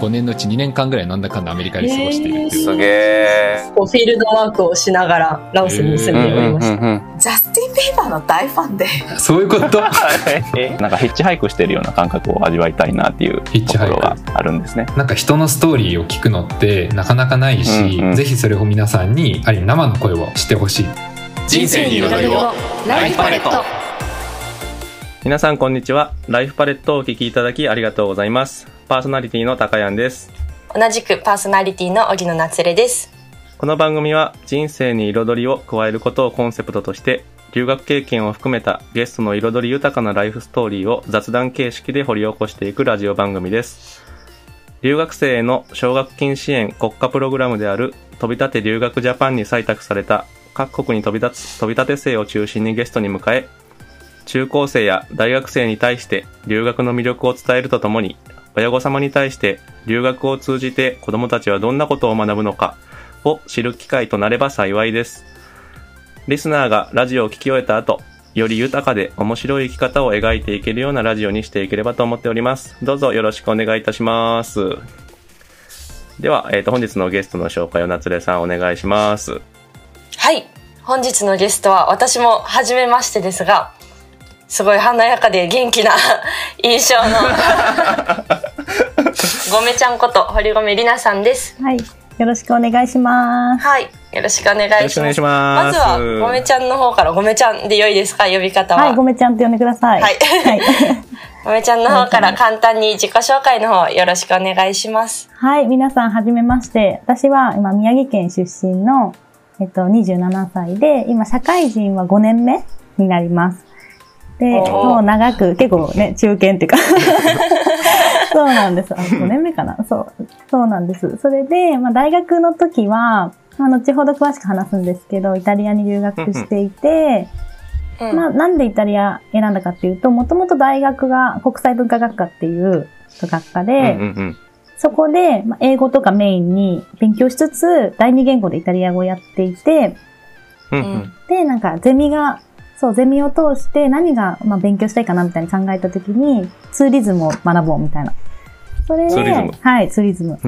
5年のうち2年間ぐらいなんだかんだアメリカで過ごしているっていう。すげえ。フィールドワークをしながらラオスに住んでおりました。ジャスティン・ビーバーの大ファンで。そういうこと？なんかヒッチハイクしてるような感覚を味わいたいなっていうヒッチハイクところがあるんですね。なんか人のストーリーを聞くのってなかなかないし、うんうんぜひそれを皆さんにある意味生の声をしてほしい。人生に彩りをライフパレット皆さんこんにちは。ライフパレットをお聞きいただきありがとうございます。パーソナリティの高谷です。同じくパーソナリティの荻野夏玲です。この番組は人生に彩りを加えることをコンセプトとして留学経験を含めたゲストの彩り豊かなライフストーリーを雑談形式で掘り起こしていくラジオ番組です留学生への奨学金支援国家プログラムである飛び立て留学ジャパンに採択された各国に飛び立つ飛び立て生を中心にゲストに迎え中高生や大学生に対して留学の魅力を伝えるとともに親御様に対して留学を通じて子供たちはどんなことを学ぶのかを知る機会となれば幸いです。リスナーがラジオを聞き終えた後、より豊かで面白い生き方を描いていけるようなラジオにしていければと思っております。どうぞよろしくお願いいたします。では、えっ、と、本日のゲストの紹介を夏れさんお願いします。はい。本日のゲストは私も初めましてですが、すごい華やかで元気な 印象のごめちゃんこと堀米里奈さんです。はい。よろしくお願いします。はい。よろしくお願いします。よろしくお願いしますまずは、ごめちゃんの方から、ごめちゃんで良いですか？呼び方は。はい、ごめちゃんって呼んでください。はいはい。ごめちゃんの方から簡単に自己紹介の方よろしくお願いします。はい、皆さんはじめまして。私は今宮城県出身の、えっと、27歳で、今社会人は5年目になります。で、もう長く、結構ね、中堅っていうか、そうなんです。あ、5年目かな？そう、そうなんです。それで、まあ大学の時は、まあ後ほど詳しく話すんですけど、イタリアに留学していて、うんまあ、なんでイタリア選んだかっていうと、もともと大学が国際文化学科っていう学科で、うんうんうん。そこで、まあ、英語とかメインに勉強しつつ、第二言語でイタリア語をやっていて、うんうん。で、なんかゼミが、そう、ゼミを通して何が、まあ、勉強したいかなみたいに考えたときに、ツーリズムを学ぼうみたいな。それで、はい、ツーリズム。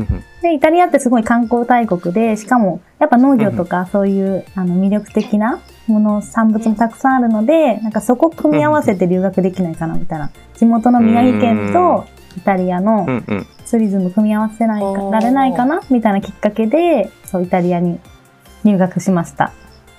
で、イタリアってすごい観光大国で、しかも、やっぱ農業とかそういう、あの、魅力的なもの、産物もたくさんあるので、なんかそこ組み合わせて留学できないかな、みたいな。地元の宮城県とイタリアの。ツーリズム組み合わせないられないかな、みたいなきっかけで、そう、イタリアに入学しました。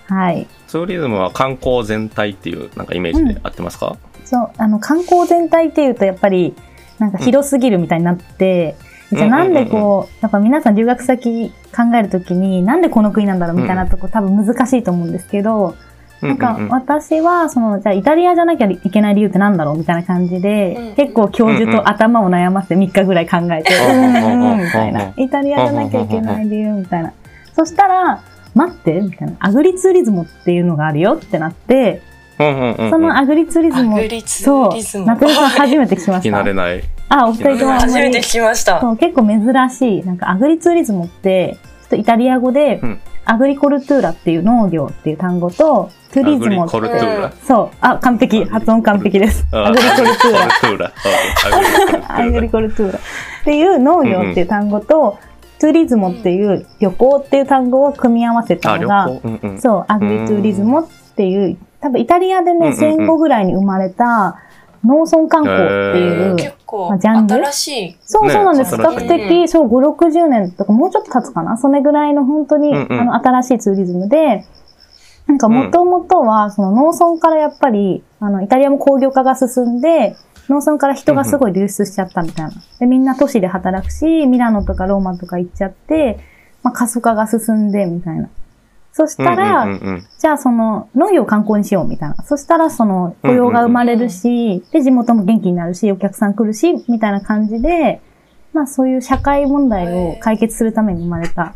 はい。ツーリズムは観光全体っていうなんかイメージで合ってますか、そう、あの、観光全体っていうと、やっぱり、なんか広すぎるみたいになって、じゃあなんでこう、やっぱ皆さん留学先考えるときに、なんでこの国なんだろうみたいなとこ多分難しいと思うんですけど、うんなんかうん。うん私は、その、じゃあイタリアじゃなきゃいけない理由ってなんだろうみたいな感じで、うん。結構教授と頭を悩ませて3日ぐらい考えて、ううんんうんうんうん。みたいな。イタリアじゃなきゃいけない理由みたいな。そしたら、待ってみたいな。アグリツーリズムっていうのがあるよってなって、うんうんうんうん。そのアグリツーリズムそう、ム夏目さん初めて聞きま聞きした。慣れない。あ、お二人ともあんまり初めて聞きました。そう、結構珍しい。なんかアグリツーリズムって、ちょっとイタリア語で、うん agricoltura っていう農業っていう単語と、 turismo agri coltura。そう、あ、完璧。発音完璧です。あ agricoltu ra。agricoltura。agricoltura。っていう農業っていう単語と、トゥリズムっていう旅行っていう単語を組み合わせたのが、行。うんうん。そう、アグリトゥリズムっていう、多分イタリアでね、戦後ぐらいに生まれた農村観光っていう、結構まあジャンル？新しい。そうねそうなんです。比較的、そう、5、60年とか、もうちょっと経つかな？それぐらいの本当に、うんうん。あの、新しいツーリズムで、なんか、もともとは、その農村からやっぱり、あの、イタリアも工業化が進んで、農村から人がすごい流出しちゃったみたいな。で、みんな都市で働くし、ミラノとかローマとか行っちゃって、まあ、過疎化が進んで、みたいな。そしたら、うんうんうんうんじゃあその農業を観光にしようみたいな。そしたらその雇用が生まれるし、で、地元も元気になるし、お客さん来るし、みたいな感じで、まあそういう社会問題を解決するために生まれた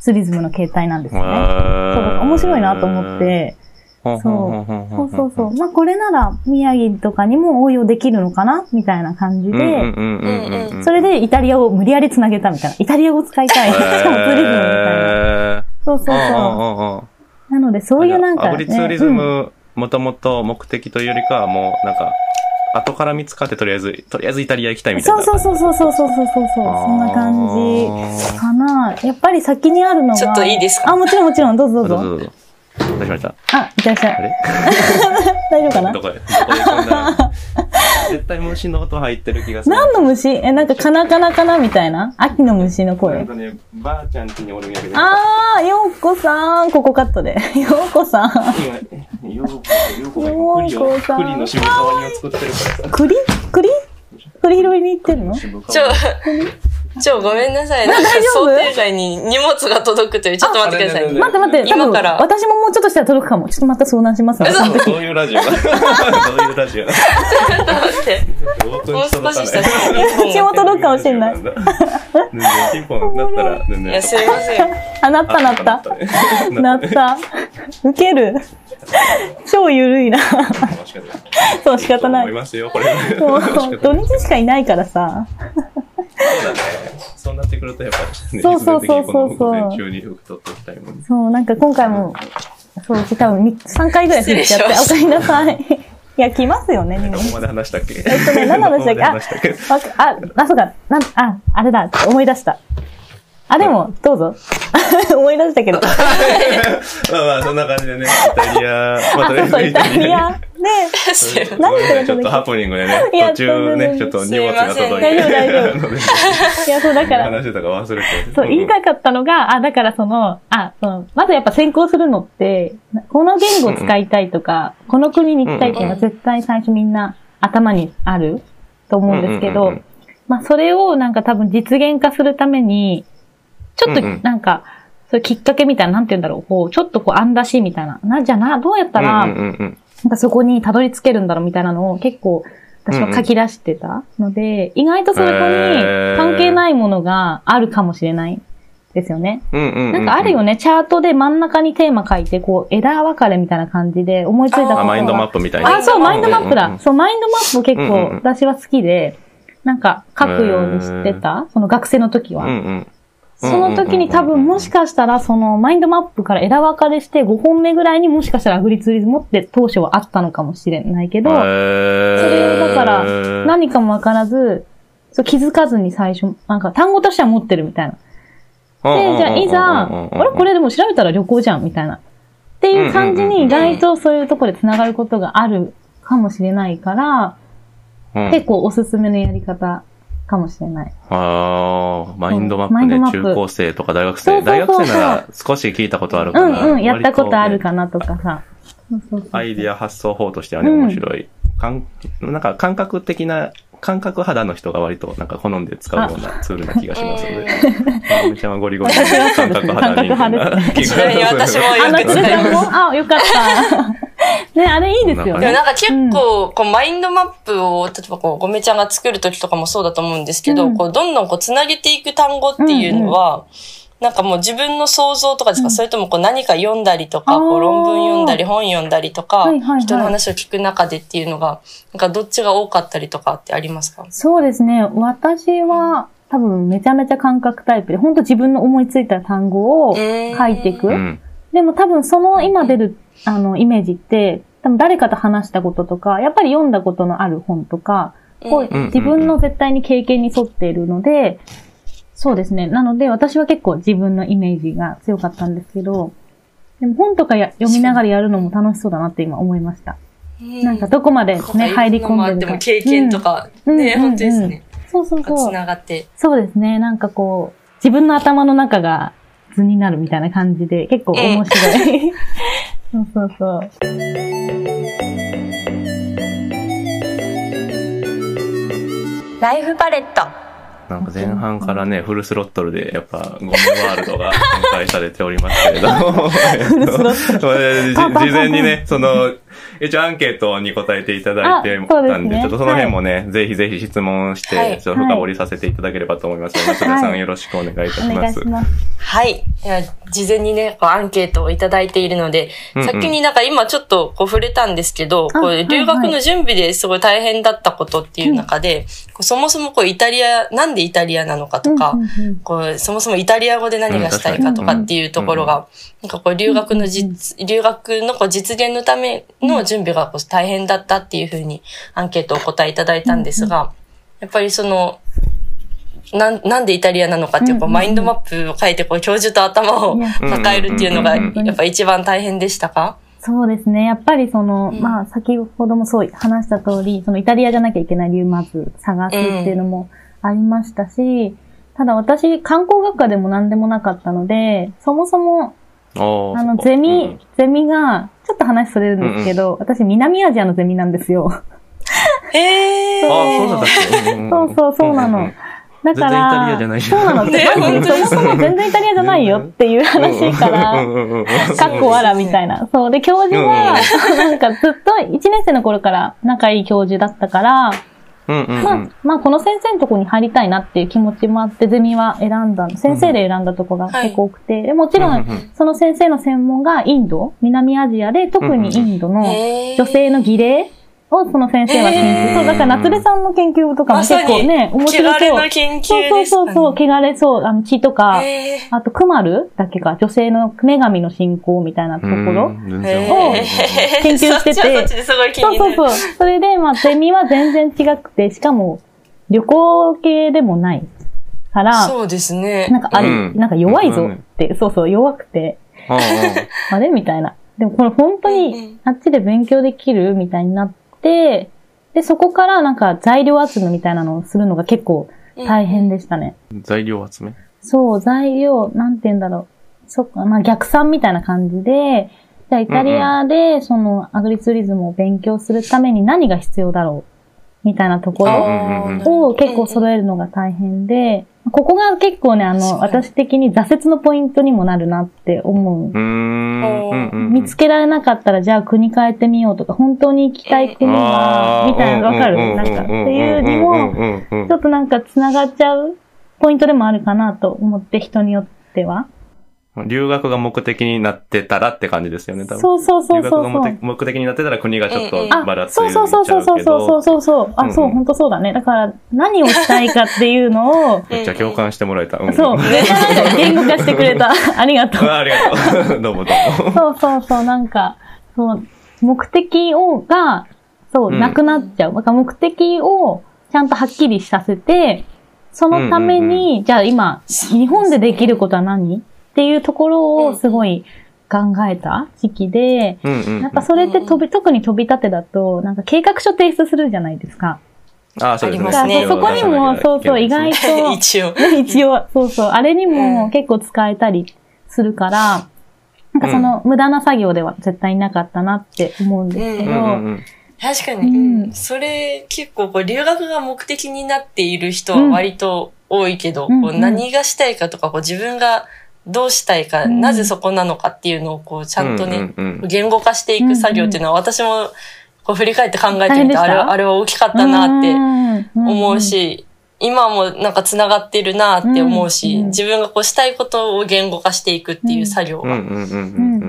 ツーリズムの形態なんですよね。そう、面白いなと思っ。て、そうそうそうそう。まあこれなら宮城とかにも応用できるのかなみたいな感じで、それでイタリアを無理やり繋げたみたいな。イタリア語使いたい。しかもツリズムみたいな。そうそうそう。なのでそういうなんか、アグリツーリズム、もともと目的というよりかはもうなんか、後から見つかってとりあえず、とりあえずイタリア行きたいみたいな。そうそうそうそうそうそうそうそんな感じかな。やっぱり先にあるのが。ちょっといいですか？あ、もちろんもちろん、どうぞどうぞ。しましたあ、いらっしゃい。あれ？大丈夫かな？どこ？へどこ？へ飛んだ絶対虫の音入ってる気がする。何の虫？え、なんかカナカナカナみたいな？秋の虫のなん声。かね、ばあちゃん家におるんやけど。あー、ようこさん。ここカットで。ようこさん。今、ようこ、ようこが今栗栗の渋皮煮を作ってるからさ。栗栗栗拾いに行ってるの？ちょ、ちょ、ごめんなさい。なんか大丈夫？想定外に荷物が届くという。ちょっと待ってください。待って待って、多分、今から私ももうちょっとしたら届くかも。ちょっとまた相談しますそういうラジオどういうラジオ？待って。もう少ししたらうちも届くかもしれない。ピンポンなったら。いや、すいません。あ、なったなった。なった。ウケる。超ゆるいな。そう、仕方ない思い。ますよ、これ。もう仕方ない土日しかいないからさ。くると、やっぱり、ね、そうそうそうそうそうにっておきたいもんね。そう、なんか今回も、そう、多分3回ぐらい振っちゃって、お失かえりなさい。いや、来ますよね。どこまで話したっけ？えっとね、何の話だっけ？あ、話したっけ？わかあ、あ、そうか、なん、あ、あれだ、思い出した。あ、でも、どうぞ。思い出したけど。まあまあ、そんな感じでね、イタリア、まあ、あ、とりあえずそうそう、イタリア。で、すいません何言ってるちょっとハプニングでねいや、途中ね、ちょっと荷物が届いて。大丈夫大丈夫。なので。いや、そうだから、話してたか忘れて。そう、言いたかったのが、あ、だからその、あ、その、まずやっぱ先行するのって、この言語を使いたいとか、この国に行きたいっていうのは絶対最初みんな頭にあると思うんですけどまあそれをなんか多分実現化するために、ちょっとうんうんなんか、そういうきっかけみたいな、なんて言うんだろう、こう、ちょっとこう、案出しみたいな。な、じゃあな、どうやったら、うんうんうんなんかそこにたどり着けるんだろうみたいなのを結構私は書き出してたので、意外とそこに関係ないものがあるかもしれないですよね。うんうんうん。なんかあるよね、チャートで真ん中にテーマ書いて、こう枝分かれみたいな感じで思いついたことあ、が。マインドマップみたいな。あ、そう、マインドマップうんうんうん。だそう、マインドマップ結うんうんうん構私は好きで、なんか書くようにしてた、その学生の時は。その時に多分もしかしたらそのマインドマップから枝分かれして5本目ぐらいにもしかしたらアグリツーリズムって当初はあったのかもしれないけど、そそれをだから何かもわからず、そう気づかずに最初、なんか単語としては持ってるみたいな。で、じゃあいざ、あれこれでも調べたら旅行じゃんみたいな。っていう感じに意外とそういうところで繋がることがあるかもしれないから、れ結構おすすめのやり方かもしれない。ああ、マインドマップね。マインドマップ中高生とか大学生。そうそうそう大学生なら少し聞いたことあるから。うんうん、やったことある割かなとかさ。そうそうそうとねアイディア発想法としてはね、うん面白い。かんなんか感覚的な、感覚肌の人が割となんか好んで使うようなツールな気がしますので。まめちゃんはゴリゴリ の感覚肌人間な気がちなみに私もあ、よく使います。あ、よかった。ね、あれいいですよでもね。なんか結構、こう、マインドマップを、例えばこう、ごめちゃんが作るときとかもそうだと思うんですけど、うん。こう、どんどんこう、つなげていく単語っていうのは、なんかもう自分の想像とかですか、それともこう何か読んだりとか、こう論文読んだり本読んだりとか、はいはいはい。人の話を聞く中でっていうのが、なんかどっちが多かったりとかってありますか？そうですね。私は多分めちゃめちゃ感覚タイプで、本当自分の思いついた単語を書いていく。うん。でも多分その今出るあのイメージって、多分誰かと話したこととか、やっぱり読んだことのある本とか、こううん自分の絶対に経験に沿っているので、そうですね。なので私は結構自分のイメージが強かったんですけど、でも本とかや読みながらやるのも楽しそうだなって今思いました。なんかどこまでね、入り込んでるか。でも経験とか、うんね、うん本当ですね。そうそうそう。ながって。そうですね。なんかこう、自分の頭の中が図になるみたいな感じで、結構面白い。そうそうそう。ライフパレット。なんか前半からね、フルスロットルで、やっぱ、ゴメワールドが展開されておりますけれども。フルスロットル。事前にね、その、一応アンケートに答えていただいてあそうですね。たんで、ちょっとその辺もね、ぜひぜひ質問しはい。て、ちょっと深掘りさせていただければと思います。ので、松田さはいんよろしくお願いいたします。はい。では事前にね、こうアンケートをいただいているので、うんうん。先になんか今ちょっとこう触れたんですけど、あこうはい留学の準備ですごい大変だったことっていう中で、こうそもそもこうイタリア、なんででイタリアなのかとか、うんうんうん。こう、そもそもイタリア語で何がしたいかとかっていうところが、なんかこう、留学の実、留学のこう実現のための準備がこう大変だったっていうふうにアンケートをお答えいただいたんですが、やっぱりその、なん、なんでイタリアなのかっていう、こう、マインドマップを書いて、こう、教授と頭を抱えるっていうのが、うんうんうんやっぱ一番大変でしたか？そうですね。やっぱりその、うん。まあ、先ほどもそう話した通り、そのイタリアじゃなきゃいけない理由まず探すっていうのもありましたし、ただ私、観光学科でも何でもなかったので、そもそも、あの、ゼミ、ゼミが、ちょっと話それるんですけど、私、南アジアのゼミなんですよ。へうんあー。そうそうそうそうなの。だから、そうなの。ねまずそもそも全然イタリアじゃないよっていう話から、うんうんうんうんかっこわらみたいな。そう。で、教授は、なんかずっと1年生の頃から仲いい教授だったから、うんうんうん。まあ、まあ、この先生のとこに入りたいなっていう気持ちもあって、ゼミは選んだ、先生で選んだとこが結構多くて、でもちろん、うんうんその先生の専門がインド、南アジアで、特にインドの女性の儀礼をその先生は研へー究。そう、だから夏目さんの研究とかも結構ね、面白汚れそう。の研究そうそうですかね。そうそう、汚れそう、あの血とか、へーあと、クマルだっけか、女性の女神の信仰みたいなところ。うん全然わかんないへー研究しててそうそうそう。それで、まあ、ゼミは全然違くて、しかも、旅行系でもないから、そうですね。なんかあり、うんなんか弱いぞって、そうそう、弱くて、うんうん あれ？みたいな。でもこれ本当うんうんに、あっちで勉強できるみたいになって、で、そこからなんか材料集めみたいなのをするのが結構大変でしたね。材料集め？そう、材料、なんて言うんだろう。そっか、まあ逆算みたいな感じで、じゃあイタリアでそのアグリツーリズムを勉強するために何が必要だろうみたいなところを結構揃えるのが大変で、ここが結構ね、あの、私的に挫折のポイントにもなるなって思う。う見つけられなかったら、じゃあ国変えてみようとか、本当に行きたい国は、みたいなのわかる？なんか、っていうにも、もちょっとなんか繋がっちゃうポイントでもあるかなと思って、人によっては。留学が目的になってたらって感じですよね、多分。そうそうそう留そうそう学が目的。になってたら国がちょっとうんばらついそうちゃそううそうそうそうそううそうそう。あ、そう、うんうん本当そうだね。だから、何をしたいかっていうのを、めっちゃ共感してもらえた。んそう、めっちゃなんか言語化してくれた。ありがとう。あありがとう。どうもどうも。そうそうそう、なんか、そう、目的を、が、そう、うんなくなっちゃう。だから目的をちゃんとはっきりさせて、そのために、うんじゃあ今、日本でできることは何っていうところをすごい考えた時期で、うんうんうんやっぱそれって飛び、特に飛び立てだと、なんか計画書提出するじゃないですか。ああ、そうですね。ありますね。そこにも、そうそう、意外と、一応。一応、そうそう、あれにうん。も結構使えたりするから、なんかその無駄な作業では絶対なかったなって思うんですけど、うんうんうん確かに、うん。うんそれ結構こう留学が目的になっている人は割と多いけど、うんうこうん何がしたいかとかこう自分がどうしたいか、うん。なぜそこなのかっていうのをこうちゃんとね、うんうんうん言語化していく作業っていうのは私もこう振り返って考えてみてあれはあれは大きかったなってて思う、し、今もなんか繋がってるなって思うし、うんうん自分がこうしたいことを言語化していくっていう作業が。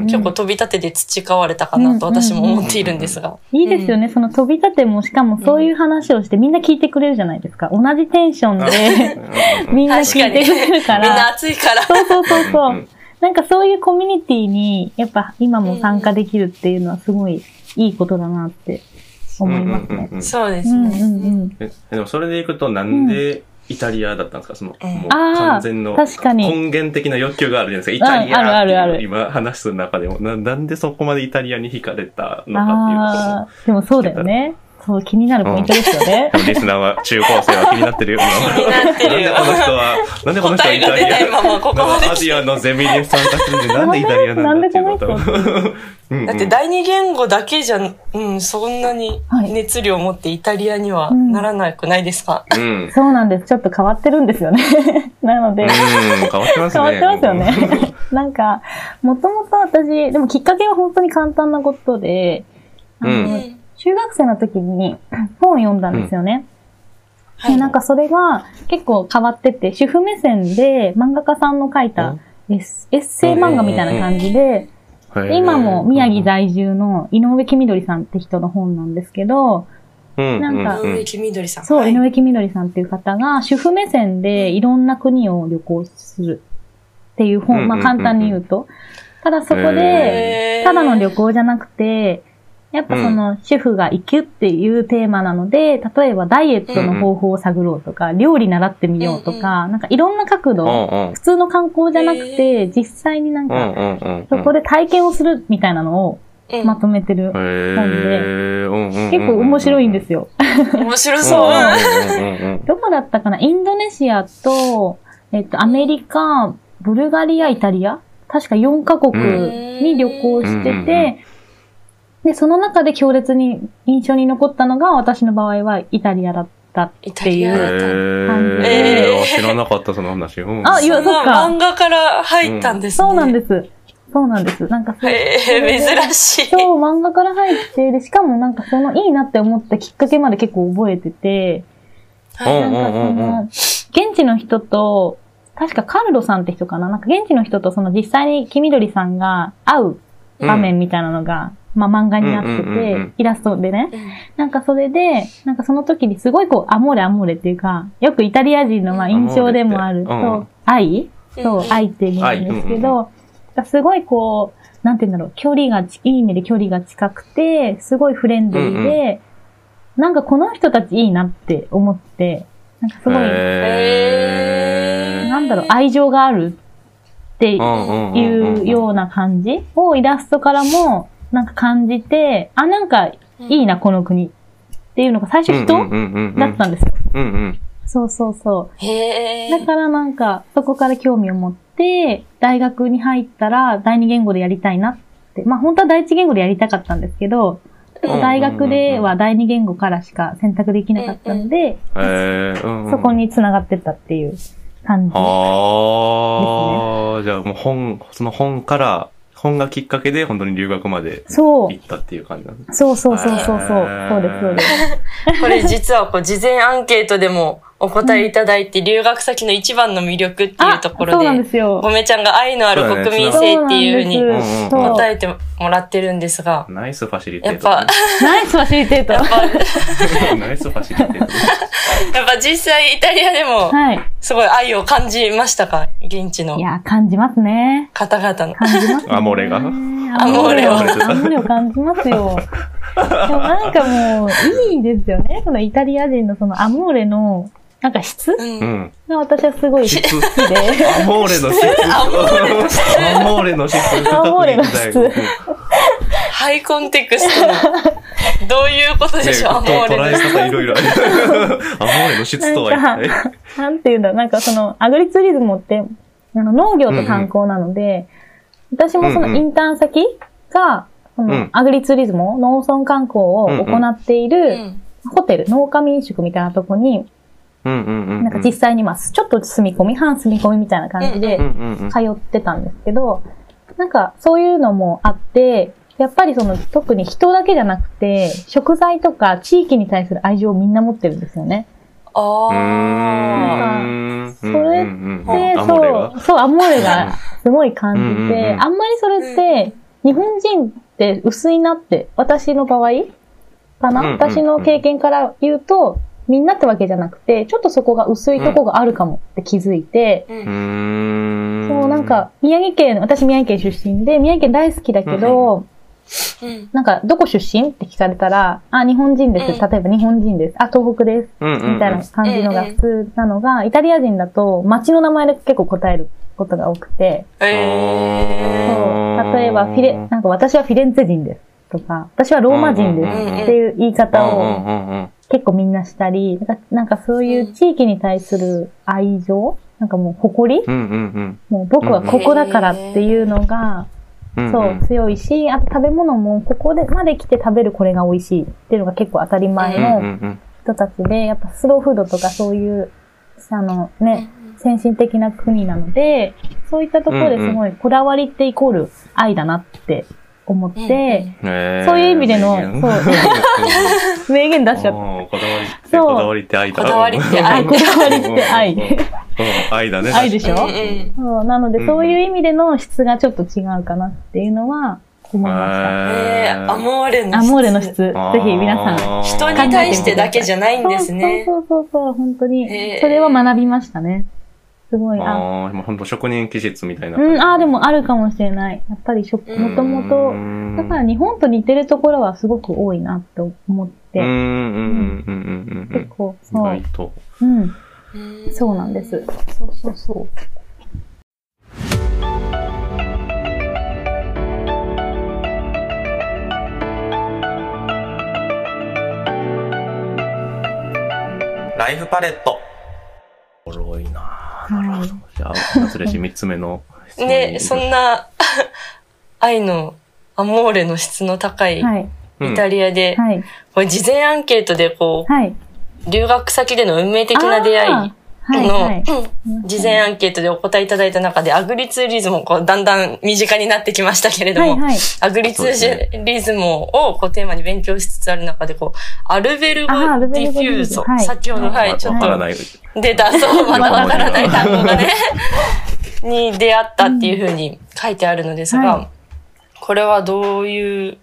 結構飛び立てで培われたかなと私も思っているんですが。いいですよね、その飛び立ても、しかもそういう話をしてみんな聞いてくれるじゃないですか。同じテンションでみんな聞いてくれるかみんなら。熱いから。そうそうそうそう。なんかそういうコミュニティに、やっぱ今も参加できるっていうのはすごいいいことだなって思いますね。うんうんうんうんそうですうんうんね。うん。えでもそれでいくとなんでイタリアだったんですか？その、うんもうああ完全の確かに根源的な欲求があるじゃないですか。イタリアうんあるあるあるっていう今話す中でもな、なんでそこまでイタリアに惹かれたのかっていうああ、でもそうだよね。そう、気になるポイントですよね。と。リスナーは、中高生は気になってるよ。気になってるよ なんでこの人は、なんでこの人はイタリ答えが出ないままここアジアのゼミに参加するんで、なんでイタリアなんだっていうこと。なんんうんだって第二言語だけじゃ、うん、そんなにはい熱量を持ってイタリアにはならなくないですか、うん。そうなんです。ちょっと変わってるんですよね。なので、うん、変わってますね。変わってますよね。なんか、もともと私、でもきっかけは本当に簡単なことで、あのうん中学生の時に 本を読んだんですよね。で、なんかそれが結構変わってて、主婦目線で漫画家さんの書いたエッエッセイ漫画みたいな感じで、で今も宮城在住の井上黄緑さんって人の本なんですけど、うん。なんかう上木みどりさん。そう、はい。井上木みどりさんっていう方が、主婦目線でいろんな国を旅行するっていう本、まあうんうんうんうん。簡単に言うと。ただそこで、ただの旅行じゃなくて、やっぱその主婦が生きるっていうテーマなので、例えばダイエットの方法を探ろうとか、料理習ってみようとか、なんかいろんな角度、んうん普。通の観光じゃなくて、実際になんうんか。そこで体験をするみたいなのをうんまとめてる。へーうんうんうん。結構面白いんですよ。よ。面白そう。どこだったかな？インドネシアと、えっと、アメリカ、ブルガリア、イタリア？確か4カ国に旅行してうんて、で、その中で強烈に印象に残ったのが、私の場合はイタリアだったっていう。へ感じでー。知らなかった、その話。うんあいやそっか漫画から入ったんですね。そうなんです。そうなんです。なんかそう。へえ、珍しい。そう、漫画から入って、で、しかもなんかそのいいなって思ったきっかけまで結構覚えてて、なんかその、現地の人と、確かカルロさんって人かな？なんか現地の人とその実際に黄緑さんが会う場面みたいなのが、まあ漫画になってて、イラストでね。うん。なんかそれで、なんかその時にすごいこう、アモーレアモーレっていうか、よくイタリア人のまあ印象でもある、アモーレって。うん。そう、愛そううん、愛って意味なんですけ愛。ど、すごいこう、なんて言うんだろう、距離がち、いい意味で距離が近くて、すごいフレンドリーで、なんかこの人たちいいなって思って、なんかすごい、なんだろう、愛情があるっていうような感じをイラストからもなんか感じて、あ、なんかいいな、この国っていうのが最初人だったんですよ。うんうん。そうそうそへ。だからなんか、そこから興味を持って、大学に入ったら第二言語でやりたいなって。まあ本当は第一言語でやりたかったんですけど、大学では第二言語からしか選択できなかったので、そこに繋がってったっていう感じ。ああ、じゃあもう本、その本から、本がきっかけで本当に留学までそう行。ったっていう感じなんですそうそうそうそうそう。そうです、そうです。これ実はこう事前アンケートでもお答えいただいて、留学先の一番の魅力っていうところで、ですよ。ごめちゃんが愛のある国民性っていうふうに答えてもらってるんですが、ナイスファシリテやっぱートね。、ナイスファシリテート。やっぱ、ナイスファシリテート ね。やっぱ実際イタリアでもはい。すごい愛を感じましたか？現地のいや、感じますね。方々の。感じます、ね。アモーレが？アアモーレをアモーレを感じますよ。でもなんかもう、いいですよね。そのイタリア人のそのアモーレの、なんか質？う。うん私はすごい好き質。で。アモーレの質。アモーレの質アモーレの質。ハイコンテクストの、どういうことでしょう、アモーレの。方いろいろある。アモーレの質とは一体。なんていうんだなんかその、アグリツーリズムって、あの農業と観光なので、私もそのインターン先が、そのうんアグリツーリズムを、農村観光を行っている、うんホテル、農家民宿みたいなとこに、うんうんうん。なんか実際にまあ、ちょっと住み込み、半住み込みみたいな感じで。通ってたんですけど、なんかそういうのもあって、やっぱりその特に人だけじゃなくて、食材とか地域に対する愛情をみんな持ってるんですよね。あうあ。ーん。それうんうんうんで、アモーレがそう、そう、アモーレがすごい感じて、うんあんまりそれって、日本人って薄いなって、私の場合かな、私の経験から言うと、みんなってわけじゃなくて、ちょっとそこが薄いとこがあるかもって気づいて、ううん。そう、なんか、宮城県、私宮城県出身で、宮城県大好きだけど、うん。なんか、どこ出身って聞かれたら、あ、日本人です。うん例えば日本人です。あ、東北です。みたいな感じのが普通なのが、イタリア人だと町の名前で結構答えることが多くて、えそう例えばフィレ、なんか私はフィレンツェ人ですとか、私はローマ人ですっていう言い方を結構みんなしたり、なんかなんかそういう地域に対する愛情なんかもう誇りうんうんもう僕はここだからっていうのが、うん。そう、強いし、あと食べ物もここでまで来て食べるこれが美味しいっていうのが結構当たり前うんうんのうん。人たちで、やっぱスローフードとかそういう、あのね、先進的な国なので、そういったところですごいこだわりってイコール愛だなって思って、そういう意味での名言。そう。名言出しちゃっうん。こだわりって、そうこだわりって愛。だ。こだわりってた。愛。あ、こだわりって愛。愛だね。愛でしょ？うんうんそう。なので、うんそういう意味での質がちょっと違うかなっていうのは思いました。えー、アモーレのアモーレの質、ぜひ皆さん。人に対してだけじゃないんですね。そうそうそうそう、本当に。それは学びましたね。すごい、あ、ああ、もう本当職人気質みたいな。うん、あーでもあるかもしれない。やっぱりもともと、だから日本と似てるところはすごく多いなと思って、うん、うん、うん、うん、うん、うん。結構、意そう外、と。うん、うんそうなんです。そうそうそう。ライフパレット。おもろいなはい。じゃあ、夏レシ三つ目の質問に。ね、そんな、愛の、アモーレの質の高いはい。イタリアで、はい。これ事前アンケートでこはい。う、留学先での運命的な出会い。の、はい。事前アンケートでお答えいただいた中で、アグリツーリズムもこうだんだん身近になってきましたけれども、はい。はい。アグリツーリズムをこうテーマに勉強しつつある中で、こう、 albergo diffuso はい。先ほど、はい、ちょっとわからない。出た、そう、まだわからない単語がね、に出会ったっていうふうに書いてあるのですはが、これはどういうはい。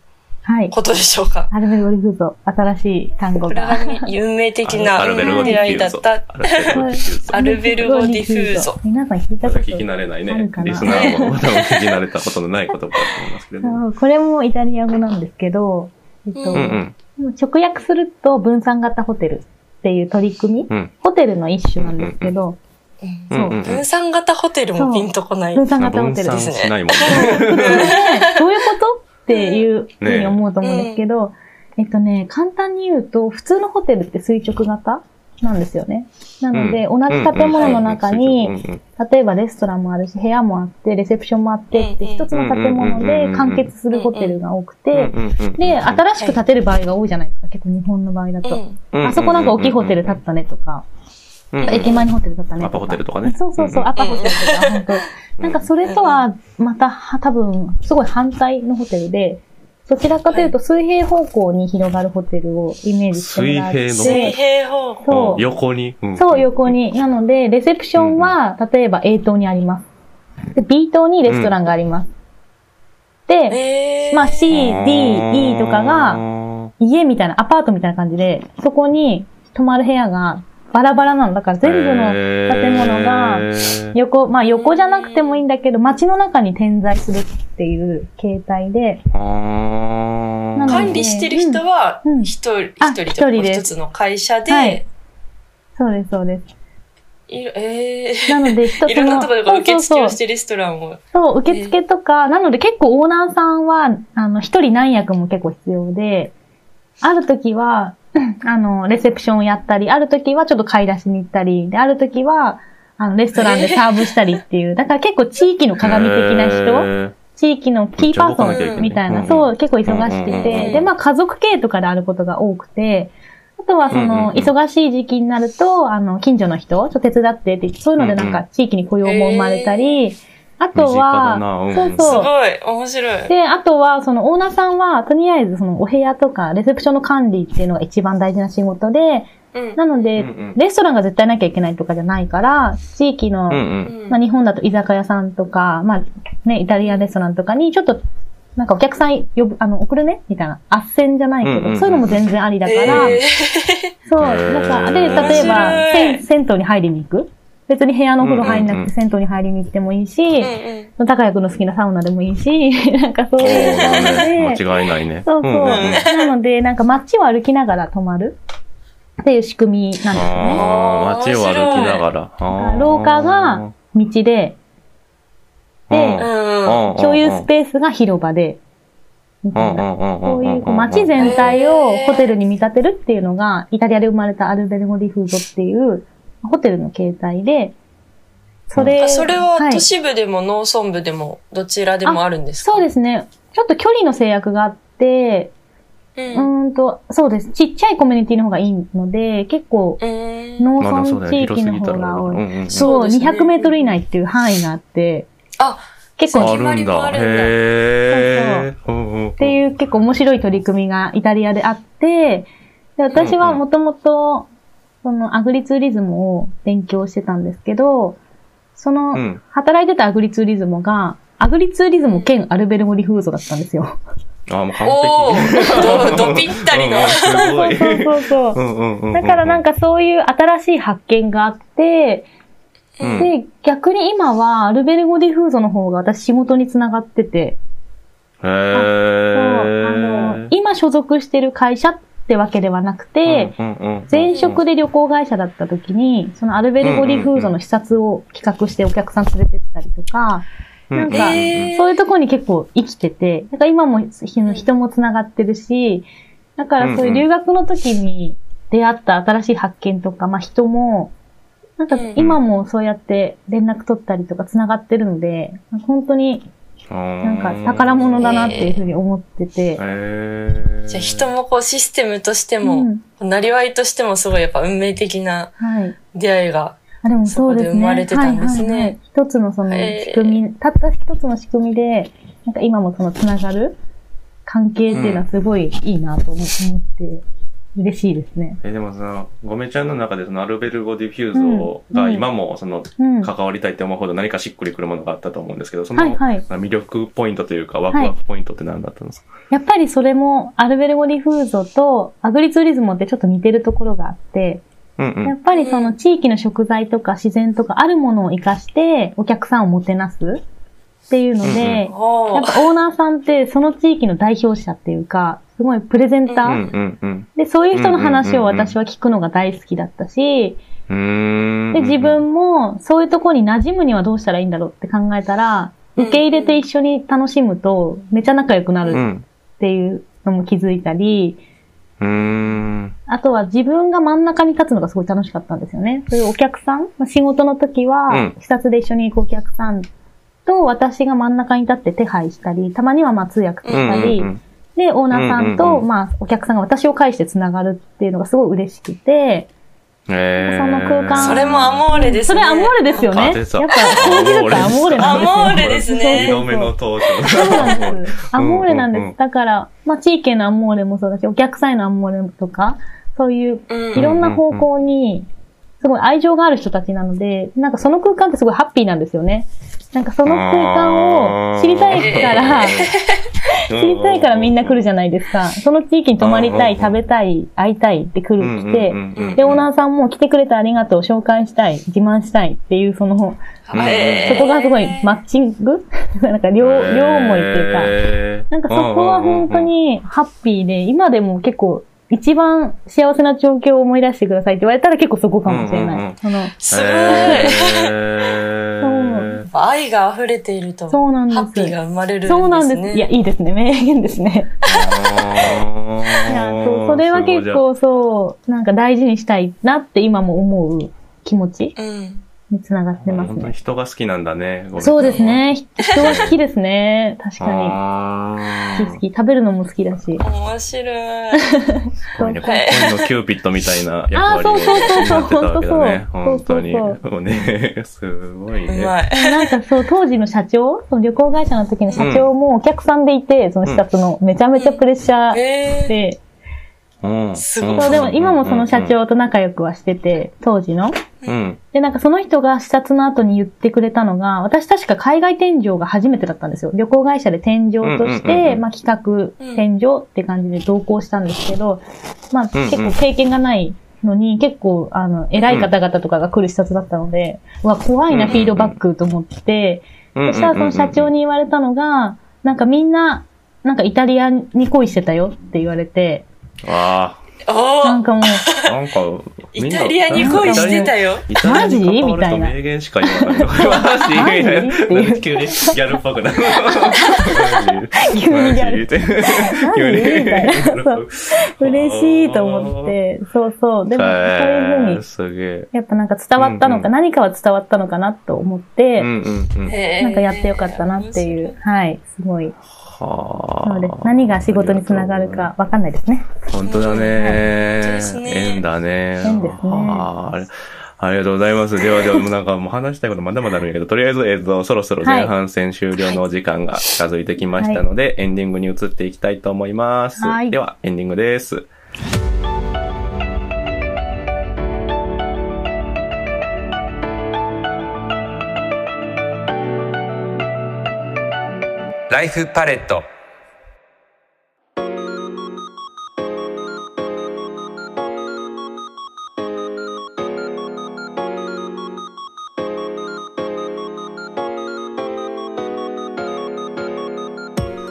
ことでしょうか？ albergo diffuso、新しい単語これが。が運命的な albergo di 出会いだっ ffuso。た。 albergo diffuso。皆さん聞いたこと聞き慣れな？いねリスナーもまだ聞き慣れたことのな？い言葉だと思いますけれども。そうこれもイタリア語なんですけど、えっと、ううんうん。直訳すると分散型ホテルっていう取り組み、うん。ホテルの一種なんですけど、分散型ホテルもピンとこない。分散型ホテルです。ねしないもん ね。どういうこと？っていうふうに思うと思うんですけど、え。っとね、簡単に言うと、普通のホテルって垂直型なんですよね。なので、同じ建物の中に、うんうん例えばレストランもあるし、部屋もあって、レセプションもあってって、うん一つの建物で完結するホテルが多くて、うんうんうんで、新しく建てる場合が多いじゃないですか、結構日本の場合だと。うん。あそこなんか大きいホテル建ったねとか、うんうん駅前にホテル建ったね。アパホテルとかねそうそうそう、うんアパホテルとか、本当なんかそれとは、また、は多分、すごい反対のホテルで、どちらかというと水平方向に広がるホテルをイメージしてもらって。水水平方向。そううん横に。んそう、横に。なので、レセプションは、例えば A 棟にあります。で、B 棟にレストランがあります。で、えーまあ C、D、E とかが、家みたいな、アパートみたいな感じで、そこに泊まる部屋がバラバラなの。だから全部の建物が、横、まあ横じゃなくてもいいんだけど、街の中に点在するっていう形態で、管理してる人はうん、一人、あ一人とか一人です一つの会社で、はいそうです、そうです。いろえーなので、一つの。いろんなところで受付をしてレストランを。そう、受付とか、なので結構オーナーさんは、あの、一人何役も結構必要で、ある時は、あの、レセプションをやったり、ある時はちょっと買い出しに行ったり、で、ある時は、あの、レストランでサーブしたりっていう、だから結構地域の鏡的な人、人地域のキーパーソンみたいな、うんそう、結構忙しくて、うんで、まあ家族経営とかであることが多くて、あとはその、うん忙しい時期になると、あの、近所の人、ちょっと手伝ってってそういうのでなんか地域に雇用も生まれたり、あとは、うん。そうすそう。ごい、面白い。で、あとは、そのオーナーさんは、とりあえずそのお部屋とか、レセプションの管理っていうのが一番大事な仕事で、うん。なので、うんうん。レストランが絶対なきゃいけないとかじゃないから、地域の、うんうん。うんまあ、日本だと居酒屋さんとか、まあ、ね、イタリアンレストランとかに、ちょっと、なんかお客さん呼ぶ、あの、送るねみたいな。斡旋じゃないけど、うんうんうん。そういうのも全然ありだから、えそう、なんか、で、例えば、銭湯に入りに行く別に部屋のお風呂入んなうんうんうんくて銭湯に入りに行ってもいいし、ーうん高谷くんの好きなサウナでもいいし、なんかそういうので、間違いないね。そうそう。んんんなので、なんか街を歩きながら泊まる？っていう仕組みなんですよね。ああ、街を歩きながら。廊下が、道で、で、うん。共有スペースが広場で、みたいな。こういうこう街全体をホテルに見立てるっていうのが、イタリアで生まれたアルベルゴディフーゾっていうホテルの形態で、それ、あそれははい都市部でも農村部でもどちらでもあるんですか？そうですね。ちょっと距離の制約があって、う。うんーんと、そうです。ちっちゃいコミュニティの方がいいので、結構、うん。農村地域の方が多い。そう、そうですね200メートル以内っていう範囲があって、あ、結構、っあるん決まりもあだ。るんだへえ。ていう結構面白い取り組みがイタリアであって、で私はもともと、そのアグリツーリズムを勉強してたんですけど、その、うん働いてたアグリツーリズムが、アグリツーリズム兼 albergo diffuso だったんですよ。あ、もう完お璧。ー、ど、どぴったりの。そうそうそうそう。うんうんうんうんだからなんかそういう新しい発見があって、うんで、逆に今は albergo diffuso の方が私仕事につながってて、へそう、あーの、今所属してる会社ってわけではなくて、前職で旅行会社だった時に、その albergo diffuso の視察を企画してお客さん連れてったりとか、なんかえー。そういうところに結構生きてて、なんか今もひ人もつながってるし、だからそういう留学の時に出会った新しい発見とか、まあ人も、なんかうん今もそうやって連絡取ったりとかつながってるので、本当にななんか宝物だなっていうふうに思ってて、へー。じゃあ人もこうシステムとしてうも、ん。なりわいとしてもすごいやっぱ運命的なはい。出会いが。あ、でもそうですね。そこで生まれてたんですね。はいはい。はい一つのその仕組み、たった一つの仕組みで、なんか今もそのつながる関係っていうのはすごいいいなと思思って、嬉しいですね。え、でもその、ごめちゃんの中でその albergo diffuso がうん。今もその、うん。関わりたいって思うほど何かしっくりくるものがあったと思うんですけど、そのはいはい。魅力ポイントというかワクワクポイントって何だったんですか、やっぱりそれも、 albergo diffuso とアグリツーリズムってちょっと似てるところがあって、うんうん。やっぱりその地域の食材とか自然とかあるものを活かしてお客さんをもてなすっていうので、おーやっぱオーナーさんってその地域の代表者っていうか、すごいプレゼンター、うんうんうん。で、そういう人の話をうんうんうんうん私は聞くのが大好きだったし。で、自分もそういうところに馴染むにはどうしたらいいんだろうって考えたら、受け入れて一緒に楽しむとめちゃ仲良くなるうん。っていうのも気づいたり、うーん。あとは自分が真ん中に立つのがすごい楽しかったんですよね。そういうお客さん、まあ仕事の時はうん、視察で一緒に行くお客さんと私が真ん中に立って手配したり、たまにはまあ通訳したり、うんうんで、オーナーさんと、うんうんうんまあ、お客さんが私を介して繋がるっていうのがすごい嬉しくて、へーその空間それもアモーレですね。それアモーレですよね。やっぱ、掃除だったらアモーレなんですよ。アモーレですね二度目の登場。そうなんです。アモーレなんです。うんうんうんだから、まあ、地域へのアモーレもそうだし、お客さんへのアモーレとか、そういう、うんいろんな方向に、すごい愛情がある人たちなので、なんかその空間ってすごいハッピーなんですよね。なんかその空間を知りたいから、知りたいからみんな来るじゃないですか。その地域に泊まりたい、うん食べたい、会いたいって来る、来てで、オーナーさんも来てくれてありがとう、紹介したい、自慢したいっていう、その、そこがすごいマッチング？なんか両、両思いっていうか、なんかそこは本当にハッピーで、今でも結構、一番幸せな状況を思い出してくださいって言われたら結構そこかもしれない。うんうんうん。そのすごい。へー愛が溢れていると、そうなんですハッピーが生まれるんですね。そうなんです。いや、いいですね。名言ですね。いやそうそれは結構そう、なんか大事にしたいなって今も思う気持ちうん。につながってます本当にね。人が好きなんだね。そうです。ね。ひ人は好きですね。確かあに。好き好き。食べるのも好きだし。面白い。ーすごいね。恋のキューピッドみたいな 役割をあーそうそうそうそう担ってたわけだね。本本当に。当そうそうもうね、すごいうね。なんかそう、当時の社長、その旅行会社の時の社長もお客さんでいて、その視察の、めちゃめちゃプレッシャーえー、で、うん。すごい。そう、でも今もその社長と仲良くはしてて、当時の。うん。で、なんかその人が視察の後に言ってくれたのが、私確か海外添乗が初めてだったんですよ。旅行会社で添乗として、んまあ企画、添乗って感じで同行したんですけど、まあ結構経験がないのに、結構、あの、偉い方々とかが来る視察だったので、うわ、怖いな、フィードバックと思って、そしたらその社長に言われたのが、なんかみんな、なんかイタリアに恋してたよって言われて、あおー。なんかもう、あ、なんか、イタリアに恋してたよ。マジみたいなと名言しか言わないの。マジ？マジ？っていう急にギャルっぽくなる。急にギャルマジってマジ？みたいなそう。嬉しいと思っ。て、そうそう。でも、そういうふうに。やっぱなんか伝わったのか、何かは伝わったのかなと思って、なんかやってよかったなっていう、はい、すごい。はなので、何が仕事につながるかわかんないですね。本当だね。縁だね。縁ですねありがとうございます。ではでは、もうなんかもう話したいことまだまだあるんやけど、とりあえず、えっと、そろそろ前半戦終了のお時間が近づいてきましたので、エンディングに移っていきたいと思います。はいでは、エンディングです。ライフパレット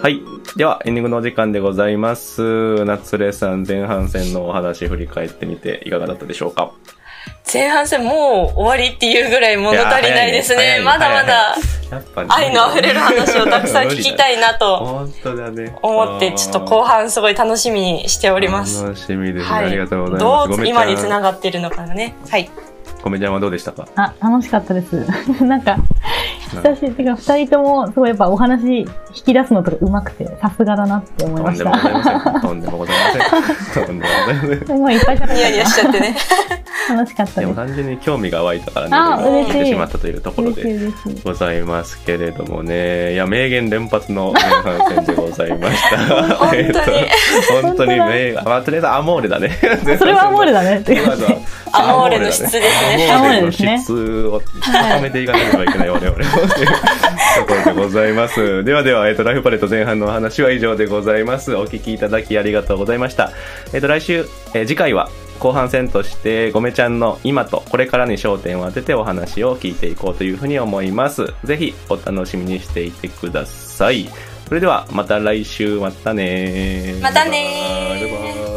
はい。では、エンディングのお時間でございます。夏レさん、前半戦のお話振り返ってみていかがだったでしょうか？前半戦もう終わりっていうぐらい物足りないですね。ねまだまだ愛の溢れる話をたくさん聞きたいなと本当だね。思って、ちょっと後半すごい楽しみにしております。楽しみですね。はい。ありがとうございます。どう今につながってるのかがね。はい。ごめちゃんはどうでしたか？あ、楽しかったです。なんか、久しぶり、てか二人とも、すごいやっぱお話引き出すのとか上手くて、さすがだなって思いましとんでもございませた。ん。とんでもございません。とんでもございません。すごいいっぱい喋ニヤニヤしちゃってね。楽しかったでも。単純に興味が湧いたからね、聞いてしまったというところで。ございますけれどもね。いや、名言連発の前半戦でございました。本当にえっと本当に名言。まあ、とりあえずアモーレだね。それはアモーレだね アモーレの質ですねアモーレの質を高めていかなければいけない我々も。ところでございます。ではでは、えっと、ライフパレット前半のお話は以上でございます。お聞きいただきありがとうございました。えっと、来週、えー次回は、後半戦として、ごめちゃんの今とこれからに焦点を当ててお話を聞いていこうというふうに思います。ぜひ、お楽しみにしていてください。それでは、また来週、またねまたねー。